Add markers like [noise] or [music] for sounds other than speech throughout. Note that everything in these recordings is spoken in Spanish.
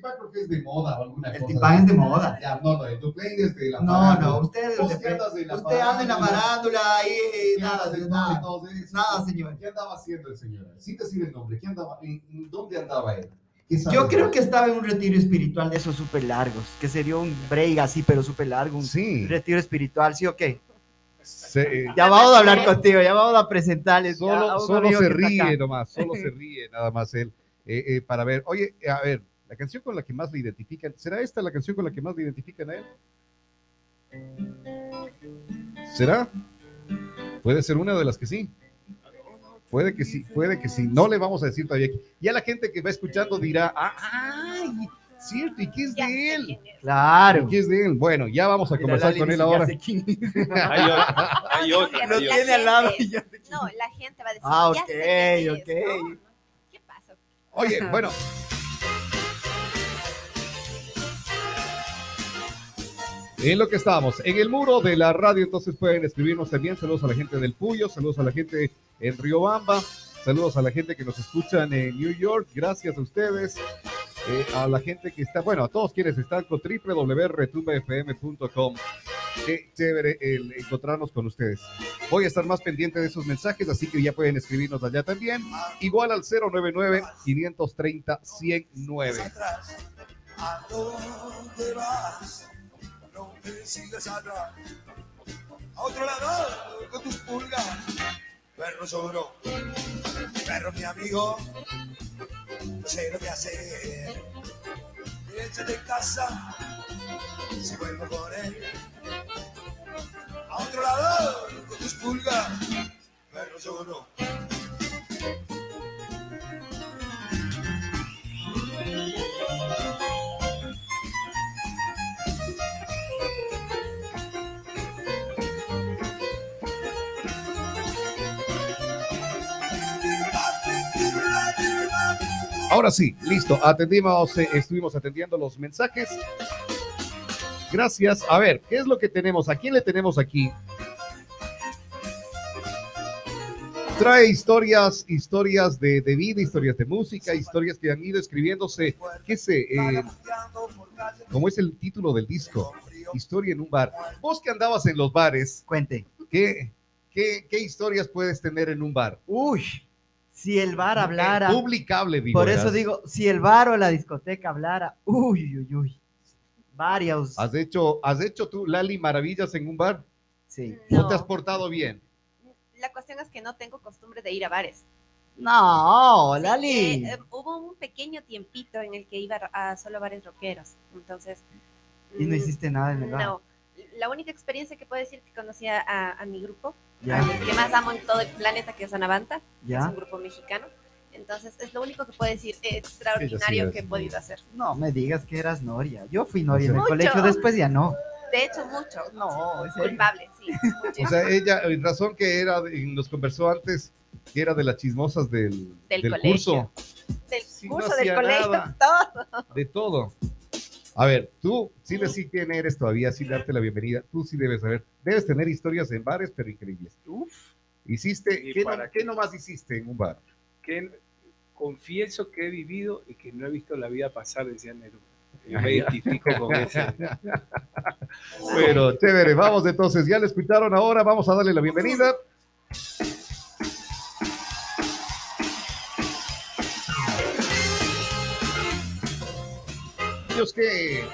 tipán creo que es de moda o alguna El cosa. tipán es de moda. Ya, no, no, el duplén es de la No, no, usted, usted, usted anda en la farándula, farándula ahí, ¿qué nada, en nada, eso? nada, señor. ¿Qué andaba haciendo el señor? Sin decir el nombre, ¿qué andaba, en, dónde andaba él? ¿Qué sabes Yo de creo que estaba en un retiro espiritual de esos súper largos, que sería un break así, pero súper largo, un Sí. retiro espiritual, ¿sí o qué? Se- eh, Ya vamos a hablar contigo, ya vamos a presentarles. solo solo se ríe nomás, solo se [laughs] ríe nada más él. eh, eh, para ver, oye, a ver, la canción con la que más le identifican, ¿será esta la canción con la que más le identifican a él? ¿Será? Puede ser una de las que sí. Puede que sí, puede que sí. No le vamos a decir todavía. Ya la gente que va escuchando dirá, ah, ay, cierto, ¿y qué es Ya de él? es. Claro. ¿Y qué es de él? Bueno, ya vamos a Mira, conversar con él ya ahora. Hay otra. Lo otra. al lado ya No, la gente va a decir. Ah, ya ok, sé quién es, ok. ¿Qué pasa? Oye, bueno. [laughs] En lo que estábamos, en el muro de la radio, entonces pueden escribirnos también. Saludos a la gente del Puyo, saludos a la gente en Riobamba, saludos a la gente que nos escuchan en New York. Gracias a ustedes. Eh, a la gente que está, bueno, a todos quienes están con www.retumbafm.com. Qué chévere el encontrarnos con ustedes. Voy a estar más pendiente de esos mensajes, así que ya pueden escribirnos allá también. Igual al 099-530-109. atrás. ¿A dónde vas? Sigas atrás. A otro lado con tus pulgas. Perro lloró. Perro mi amigo. No sé lo que hacer. Échate en casa. Si vuelvo con él. A otro lado con tus pulgas. Perro lloró. Ahora sí, listo. Atendimos, eh, estuvimos atendiendo los mensajes. Gracias. A ver, ¿qué es lo que tenemos? ¿A quién le tenemos aquí? Trae historias, historias de, de vida, historias de música, historias que han ido escribiéndose. ¿Qué sé? eh, ¿Cómo es el título del disco? Historia en un bar. Vos que andabas en los bares, Cuente. ¿qué, qué, qué historias puedes tener en un bar? Uy, si el bar hablara, Publicable, digo. por eso digo, si el bar o la discoteca hablara, uy, uy, uy. Varios. ¿Has hecho, ¿Has hecho tú, Lali, maravillas en un bar? Sí. ¿No No. te has portado bien? La cuestión es que no tengo costumbre de ir a bares. No, Sí, Lali. eh, eh, hubo un pequeño tiempito en el que iba a solo bares rockeros. Entonces. y no mm, hiciste nada en el bar. No. La única experiencia que puedo decir que conocí a, a- a mi grupo, Ya, que más amo en todo el planeta, que es Anavanta, es un grupo mexicano. Entonces, es lo único que puedo decir extraordinario es, que he sí. podido hacer. No me digas que eras Noria. Yo fui Noria en el Mucho. colegio, después ya no. De hecho, mucho. No, serio. Culpable, sí. O muchísimo. sea, ella, en razón que era, de- nos conversó antes, que era de las chismosas del, Del del colegio. curso, del sí, no curso, hacía del colegio, nada. todo. de todo. A ver, tú sí decís quién eres todavía, sin darte la bienvenida. Tú sí debes saber. Debes tener historias en bares, pero increíbles. Uf. Hiciste, ¿Y ¿qué, no, para qué qué? nomás hiciste en un bar? que confieso que he vivido y que no he visto la vida pasar, decía Neruda. Yo me identifico con ese. [laughs] Pero chévere, vamos entonces, ya le escucharon ahora, vamos a darle la bienvenida. Ellos que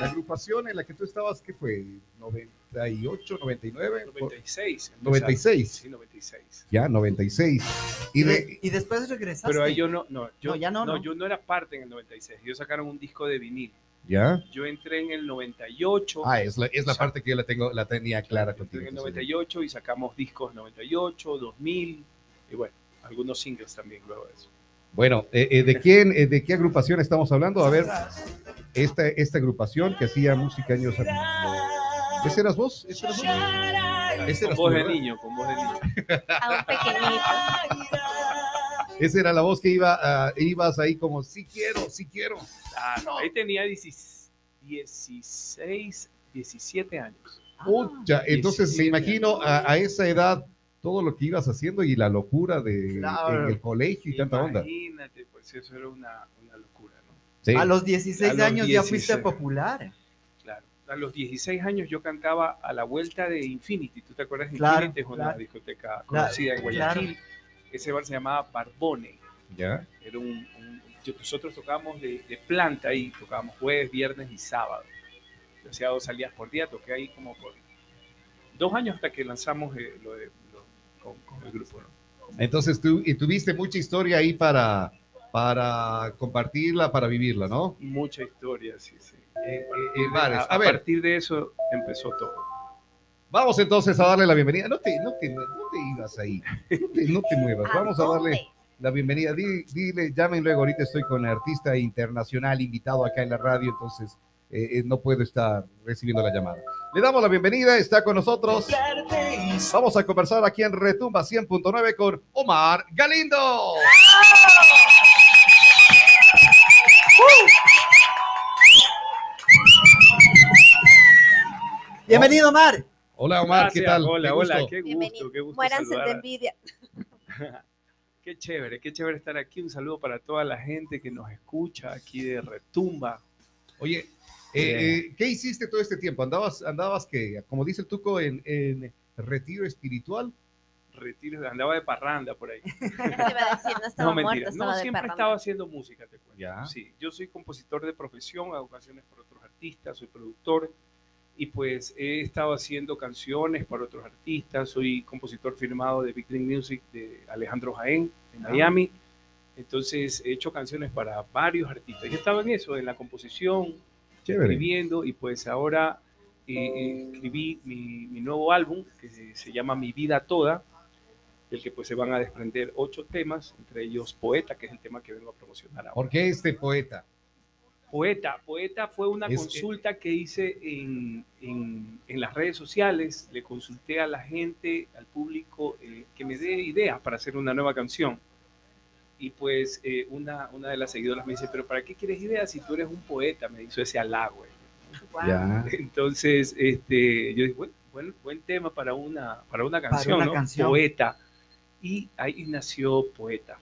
la agrupación en la que tú estabas, ¿qué fue? 98, 99, 96. 96. Sí, 96. ya 96. Y de y después regresaste. Pero ahí yo no, no, yo, No, ya no, no. yo no era parte en el 96. Ellos sacaron un disco de vinil. ya. Yo entré en el 98. Ah, es la, es la parte que yo la tengo, la tenía clara entré contigo. en el entonces. 98 y sacamos discos 98, 2000 y bueno, algunos singles también luego de eso. Bueno, eh, eh, ¿de quién, eh, de qué agrupación estamos hablando? A ver, esta, esta agrupación que hacía música años atrás. ¿Ese eras vos? ¿Ese eras vos? Ese Con eras voz de ¿verdad? niño, con voz de niño. A un pequeñito. Esa era la voz que iba, ah, ibas ahí como, sí quiero, sí quiero. Ah, no, ahí tenía 16, 16, 17 años. Pucha, entonces me 17 imagino a, a esa edad todo lo que ibas haciendo y la locura de Claro. en el colegio y tanta onda. Imagínate, pues eso era una, una locura, ¿no? Sí. A los 16 A los años ya fuiste 16. popular. Claro. A los 16 años yo cantaba a la vuelta de Infinity. ¿Tú te acuerdas de Claro, Infinity? Es una claro. discoteca conocida en Guayaquil. Ese bar se llamaba Barbone. Ya. Era un, nosotros tocábamos de, de planta ahí, tocábamos jueves, viernes y sábado. Yo hacía dos salidas por día, toqué ahí como por dos años hasta que lanzamos eh, lo de, con, con el grupo. ¿no? Entonces tú y tuviste mucha historia ahí para, para compartirla, para vivirla, ¿no? Mucha historia, sí, sí. En- en bares. A, A a ver, partir de eso empezó todo. vamos entonces a darle la bienvenida. No te, no te, no te ibas ahí. No te, no te muevas. [laughs] Vamos a darle la bienvenida. Di- dile, llamen luego. Ahorita estoy con el artista internacional invitado acá en la radio, entonces eh, eh, no puedo estar recibiendo la llamada. Le damos la bienvenida. Está con nosotros. Vamos a conversar aquí en Retumba 100.9 con Omar Galindo. Bienvenido, Mar. Hola Omar, ¿qué Gracias, tal? Hola, Qué hola, gusto. qué Bienvenido. gusto, qué gusto Muéranse de saludar a- envidia. [laughs] Qué chévere, qué chévere estar aquí. Un saludo para toda la gente que nos escucha aquí de Retumba. Oye, eh, eh, ¿qué hiciste todo este tiempo? ¿Andabas, andabas que, como dice el Tuco, en, en retiro espiritual? Retiro, andaba de parranda por ahí. [laughs] No [laughs] estaba No, muerto, mentira. estaba No, siempre estaba haciendo música, te cuento. Ya. Sí, yo soy compositor de profesión, hago canciones para otros artistas, soy productor y pues he estado haciendo canciones para otros artistas. Soy compositor firmado de Big Dream Music de Alejandro Jaén en Ah. Miami. Entonces he hecho canciones para varios artistas. Yo estaba en eso, en la composición, Chévere. escribiendo y pues ahora eh, eh, escribí mi, mi nuevo álbum que se, se llama Mi Vida Toda, del que pues se van a desprender ocho temas, entre ellos Poeta, que es el tema que vengo a promocionar ahora. ¿Por qué este poeta? Poeta, Poeta fue una Es- consulta que hice en, en- en las redes sociales, le consulté a la gente, al público, eh, que me dé ideas para hacer una nueva canción. Y pues eh, una, una de las seguidoras me dice, pero ¿para qué quieres ideas si tú eres un poeta? Me hizo ese halago. eh. Entonces, este, yo dije, buen, buen, buen tema para una, para una canción, una ¿no? canción. Poeta. Y ahí nació Poeta.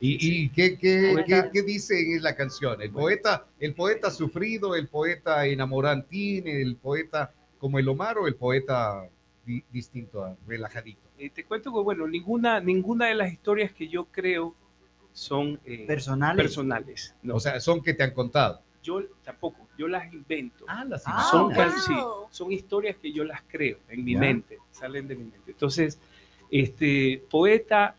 ¿Y, y qué, qué, Poeta. qué- qué dice en la canción? El poeta, el poeta sufrido, el poeta enamorantín, el poeta como el Omar o el poeta di- distinto, relajadito. Eh, te cuento que, bueno, ninguna, ninguna de las historias que yo creo son eh, Personales. personales. No, O sea, son que te han contado. yo tampoco, yo las invento. las Ah, son, wow. can- sí, son historias que yo las creo en mi mente, salen de mi mente. Entonces, este, Poeta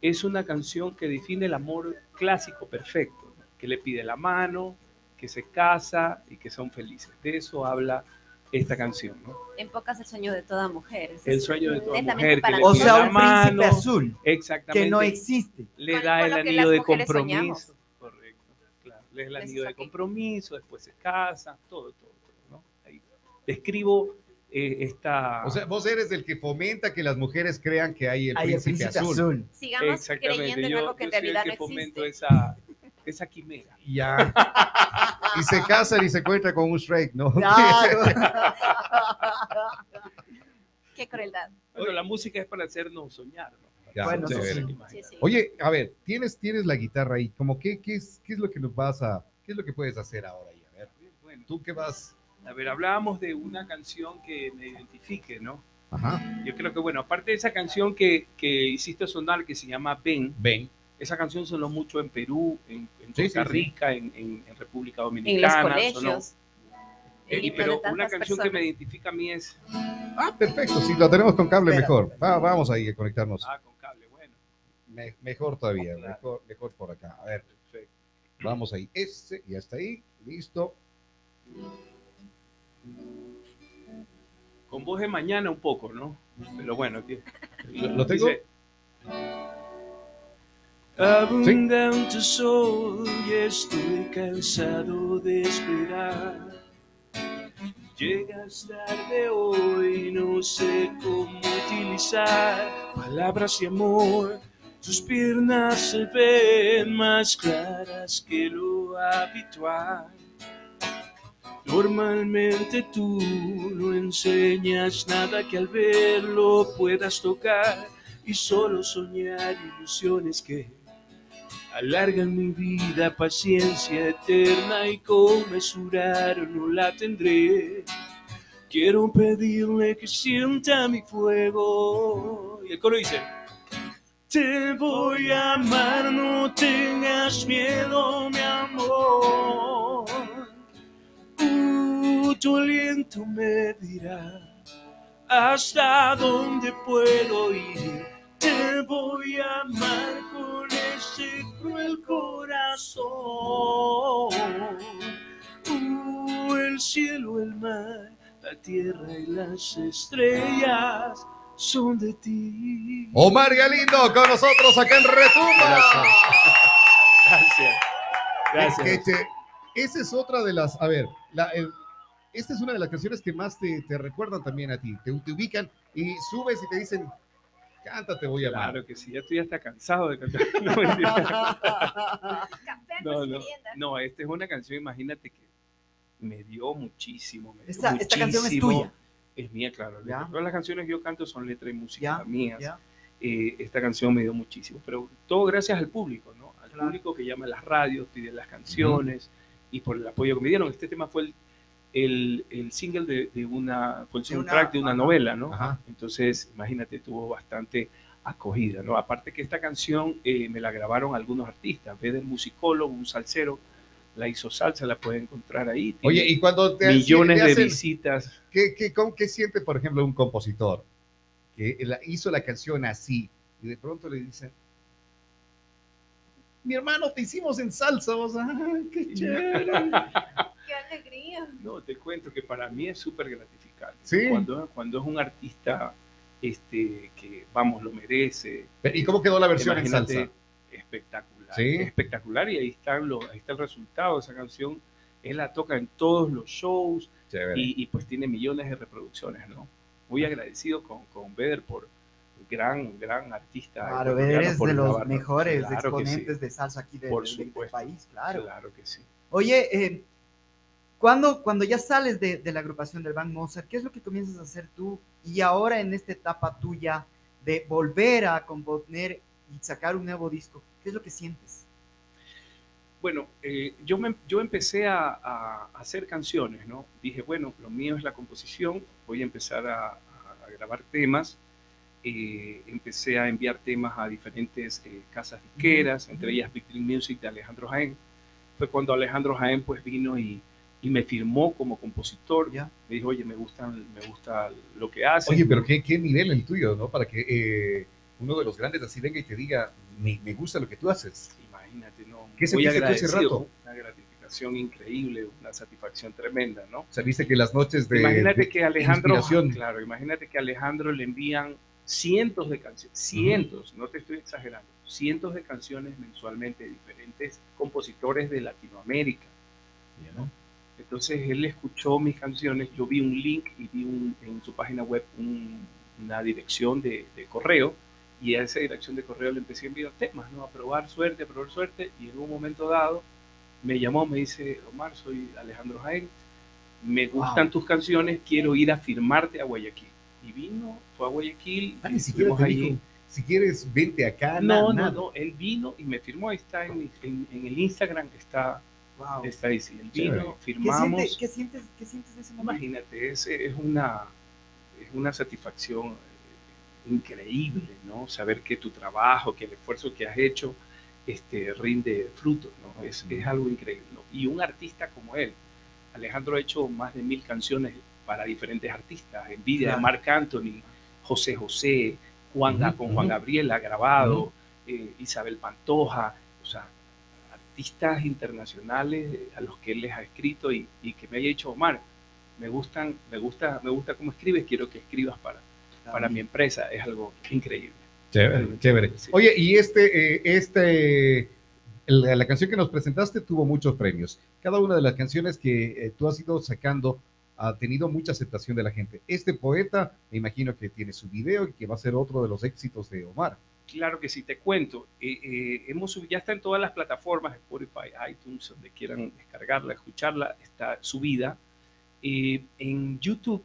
es una canción que define el amor clásico perfecto, ¿no? que le pide la mano, que se casa y que son felices. De eso habla esta canción, ¿no? En pocas el sueño de toda mujer. El sueño de toda mujer que O sea, un príncipe mano. azul Exactamente. que no existe. le Con- da con el que anillo de compromiso. soñamos. Correcto, claro. Le da el anillo de compromiso, después se casa, todo, todo, todo, ¿no? Ahí describo eh, esta... O sea, vos eres el que fomenta que las mujeres crean que hay el, Hay el príncipe, príncipe azul. azul. Sigamos exactamente, creyendo en algo que en yo soy el realidad que no fomento existe. esa, esa quimera. Ya. [laughs] y se casan y se encuentran con un Shrek, ¿no? Claro. [laughs] Qué crueldad. Bueno, la música es para hacernos soñar, ¿no? Ya, Bueno, sí. Sí. Oye, a ver, tienes, tienes la guitarra ahí, como qué, qué, es, qué es lo que nos vas a, qué es lo que puedes hacer ahora ahí? A ver, Bueno, tú qué vas. a ver, hablábamos de una canción que me identifique, ¿no? Ajá. Yo creo que, bueno, aparte de esa canción que, que hiciste sonar, que se llama Ven, Ven. Esa canción sonó mucho en Perú, en, Costa sí, sí. Rica, En, en- en República En los Dominicana. sonó. colegios. Eh, y- pero una canción que me identifica a mí es Ah, perfecto. Si lo tenemos con cable, Espera, mejor. Va- vamos ahí a conectarnos. Ah, con cable, bueno. Me- mejor todavía, Claro. mejor, mejor por acá. A ver, Perfecto. vamos ahí. Este ya está ahí. Listo. Con voz de mañana un poco, ¿no? Pero bueno, aquí. ¿Lo, lo tengo? Dice, Abundante sol y estoy cansado de esperar. Llegas tarde hoy, no sé cómo utilizar palabras de amor. Tus piernas se ven más claras que lo habitual. Normalmente tú no enseñas nada que al verlo puedas tocar y solo soñar ilusiones que Alargan mi vida, paciencia eterna y conmesurar no la tendré. Quiero pedirle que sienta mi fuego. Y el coro dice, te voy a amar, no tengas miedo, mi amor. Tu aliento me dirá hasta dónde puedo ir. Te voy a amar con ese cruel corazón. Uh, el cielo, el mar, la tierra y las estrellas son de ti. Omar Galindo con nosotros acá en Retumba. Gracias. Gracias. Que te- esa es otra de las, a ver, la- el- esta es una de las canciones que más te, te recuerdan también a ti, te, te ubican y subes y te dicen, canta, te voy a amar. Claro que sí, ya estoy hasta cansado de cantar. [laughs] No, no, no, merienda. no, esta es una canción, imagínate que me dio muchísimo. Me dio Esta, esta canción es tuya. Es mía, claro. Ya. Todas las canciones que yo canto son letra y música Ya, mías. ya. Eh, esta canción me dio muchísimo, pero todo gracias al público, ¿no? Al Claro. público que llama a las radios, pide las canciones y por el apoyo que me dieron. Este tema fue el, el, el single de, de una, fue el De soundtrack de una novela, ¿no? Ajá. Entonces, imagínate, tuvo bastante acogida, ¿no? Aparte que esta canción eh, me la grabaron algunos artistas, ve del musicólogo, un salsero, la hizo salsa, la puede encontrar ahí. tiene Oye, y cuando te, millones te de hacen- visitas. ¿qué, qué, cómo- qué siente, por ejemplo, un compositor que la- hizo la canción así y de pronto le dicen, mi hermano, te hicimos en salsa, vos, [laughs] ¡ay, qué [laughs] chévere! Alegría. No, te cuento que para mí es súper gratificante. Sí. Cuando, cuando es un artista este, que, vamos, lo merece. ¿Y cómo quedó la versión en salsa? Espectacular. Sí. Espectacular y ahí, están los, ahí está el resultado de esa canción. Él la toca en todos los shows y, y, pues tiene millones de reproducciones, ¿no? Muy agradecido con, con Beder por gran, gran artista. Claro, eres de los grabarnos. mejores Claro que sí, exponentes de salsa aquí de- Por de- del supuesto. país, claro. Claro que sí. Oye, eh, cuando, cuando ya sales de, de la agrupación del Band Mozart, ¿qué es lo que comienzas a hacer tú? Y ahora en esta etapa tuya de volver a componer y sacar un nuevo disco, ¿qué es lo que sientes? Bueno, eh, yo, me- yo empecé a, a hacer canciones, ¿no? Dije, bueno, lo mío es la composición, voy a empezar a, a- grabar temas. Eh, empecé a enviar temas a diferentes eh, casas disqueras, entre ellas Dream Music de Alejandro Jaén. Fue cuando Alejandro Jaén pues vino y, y me firmó como compositor. ¿Ya? Me dijo, oye, me, gustan, me gusta lo que haces. Oye, pero qué, qué nivel el tuyo, ¿no? Para que eh, uno de los grandes así venga y te diga, me, me gusta lo que tú haces. Imagínate, ¿no? ¿Qué tú ese rato? Una gratificación increíble, una satisfacción tremenda, ¿no? O sea, viste que las noches de, imagínate de que Alejandro, claro, imagínate que a Alejandro le envían cientos de canciones, cientos, no te estoy exagerando, cientos de canciones mensualmente de diferentes compositores de Latinoamérica. ¿no? Entonces él escuchó mis canciones, yo vi un link y vi un- en su página web un- una dirección de, de correo y a esa dirección de correo le empecé a enviar temas, ¿no? A probar suerte, a probar suerte y en un momento dado me llamó, me dice, Omar, soy Alejandro Jaén, me gustan tus canciones, quiero ir a firmarte a Guayaquil. Y vino, fue a Guayaquil, Ah, estuvimos allí. dijo, si quieres, vente acá. No, na- no, nada. no, él vino y me firmó, ahí está en, en- en el Instagram, está, Wow. está ahí, sí, Chévere. vino, ¿Qué, firmamos. qué, sientes, ¿Qué sientes de ese momento? Imagínate, es, es, una, es una satisfacción eh, increíble, ¿no? Saber que tu trabajo, que el esfuerzo que has hecho este, rinde frutos, ¿no? Es, es algo increíble. ¿no? Y un artista como él, Alejandro ha hecho más de mil canciones para diferentes artistas, Envidia Claro. de Marc Anthony, José José, Juan, con Juan. Gabriel ha grabado, eh, Isabel Pantoja, o sea, artistas internacionales eh, a los que él les ha escrito y, y que me haya dicho Omar, me gustan, me gusta, me gusta cómo escribes, quiero que escribas para, para mi empresa, es algo increíble. Chévere, chévere. Sí. Oye, y este, eh, este, el- la canción que nos presentaste tuvo muchos premios. Cada una de las canciones que eh, tú has ido sacando ha tenido mucha aceptación de la gente. Este poeta, me imagino que tiene su video y que va a ser otro de los éxitos de Omar. Claro que sí, te cuento. eh, eh, hemos ya está en todas las plataformas, Spotify, iTunes, donde quieran descargarla, escucharla, está subida. Eh, en YouTube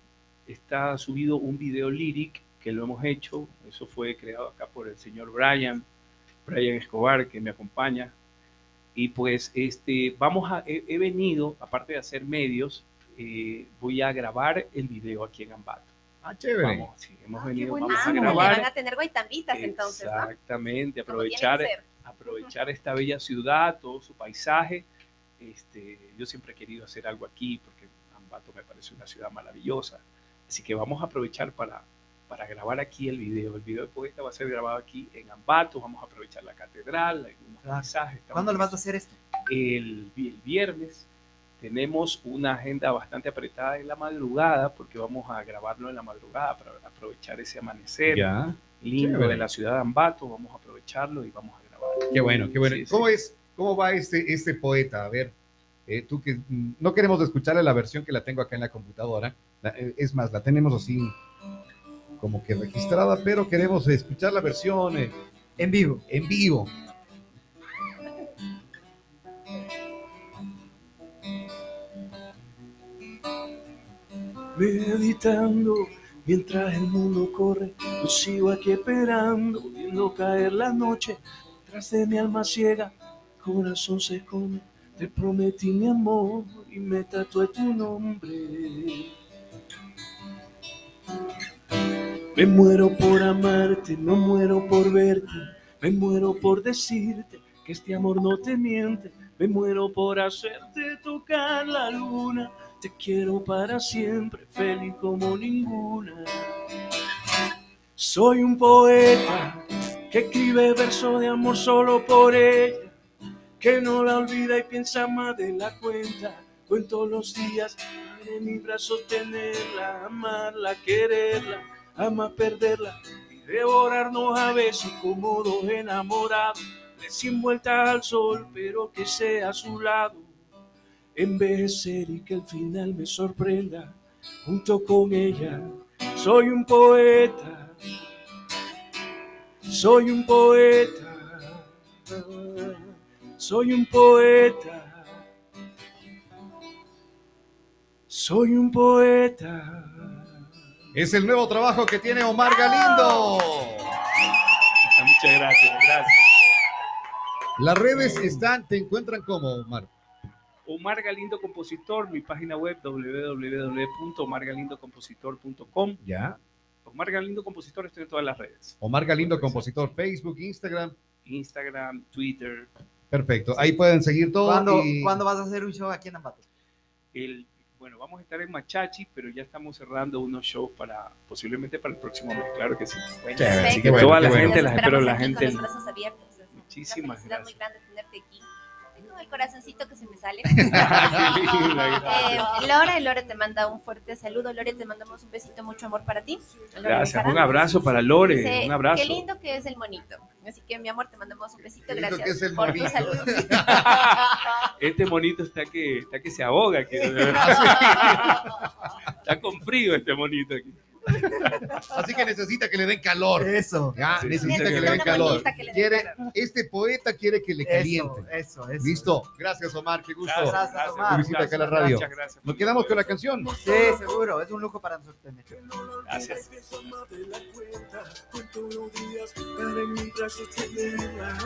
está subido un video lyric que lo hemos hecho, eso fue creado acá por el señor Brian. Brian Escobar, que me acompaña. Y pues este, vamos a, he, he venido, aparte de hacer medios, eh, voy a grabar el video aquí en Ambato. Ah, chévere. Vamos, sí, hemos Ah, venido, vamos a grabar. van a tener guaitambitas entonces. Exactamente, aprovechar, aprovechar esta bella ciudad, todo su paisaje. Este, yo siempre he querido hacer algo aquí porque Ambato me parece una ciudad maravillosa. Así que vamos a aprovechar para, para grabar aquí el video. El video de poeta va a ser grabado aquí en Ambato. Vamos a aprovechar la catedral, algunos paisajes. ¿Cuándo le vas a hacer esto? el viernes tenemos una agenda bastante apretada en la madrugada porque vamos a grabarlo en la madrugada para aprovechar ese amanecer Ya. lindo de la ciudad de Ambato. Vamos a aprovecharlo y vamos a grabar. Qué bueno, qué bueno. Sí, sí. ¿Cómo es? ¿Cómo va este, este poeta? A ver, eh, tú que mm, no queremos escucharle la versión que la tengo acá en la computadora. La- eh, es más, la tenemos así como que registrada, pero queremos escuchar la versión eh, En vivo. en vivo. Meditando mientras el mundo corre. Yo sigo aquí esperando, viendo caer la noche. Tras de mi alma ciega, corazón se come. Te prometí mi amor y me tatué tu nombre. Me muero por amarte, me muero por verte, me muero por decirte que este amor no te miente, me muero por hacerte tocar la luna. Te quiero para siempre, feliz como ninguna. Soy un poeta que escribe versos de amor solo por ella, que no la olvida y piensa más de la cuenta. Cuento los días en mis brazos tenerla, amarla, quererla, ama perderla y devorarnos a besos como dos enamorados, recién vueltas al sol, pero que sea a su lado envejecer y que al final me sorprenda junto con ella. Soy un poeta, soy un poeta, soy un poeta, soy un poeta. Es el nuevo trabajo que tiene Omar Galindo. Muchas gracias, gracias. Las redes están, te encuentran como Omar. Omar Galindo Compositor, mi página web www.omargalindocompositor.com. Ya. Omar Galindo Compositor, estoy en todas las redes. Omar Galindo, compositor, Facebook, Instagram. Instagram, Twitter. Perfecto. Ahí pueden seguir todo. ¿Cuándo, y- ¿Cuándo vas a hacer un show aquí en Ambato? El, bueno, vamos a estar en Machachi, pero ya estamos cerrando unos shows para posiblemente para el próximo mes, claro que sí. Chévere, Así así que bueno, toda la bueno. gente, las espero la gente. Con los brazos abiertos. Muchísimas felicidad muy gracias. grande tenerte aquí. Tengo el corazoncito que se me sale. [laughs] Eh. Lore, Lore te manda un fuerte saludo. Lore, te mandamos un besito, mucho amor para ti. Lore Gracias, un abrazo para Lore, Dice, un abrazo. Qué lindo que es el monito. Así que, mi amor, te mandamos un besito. Gracias que es el por monito. tu saludo. [laughs] Este monito está que, está que se ahoga, aquí, [laughs] está con frío este monito aquí. Así que necesita que le den calor. Eso. Ya, Sí, necesita sí, que le den calor. monita que le den Quiere, calor. este poeta quiere que le caliente. eso, eso. Listo. Gracias, Omar. Qué gusto. Gracias, gracias, Omar. Visita acá a la radio. Muchas gracias. Nos quedamos con la canción. Sí, seguro. Es un lujo para nosotros tener. Gracias.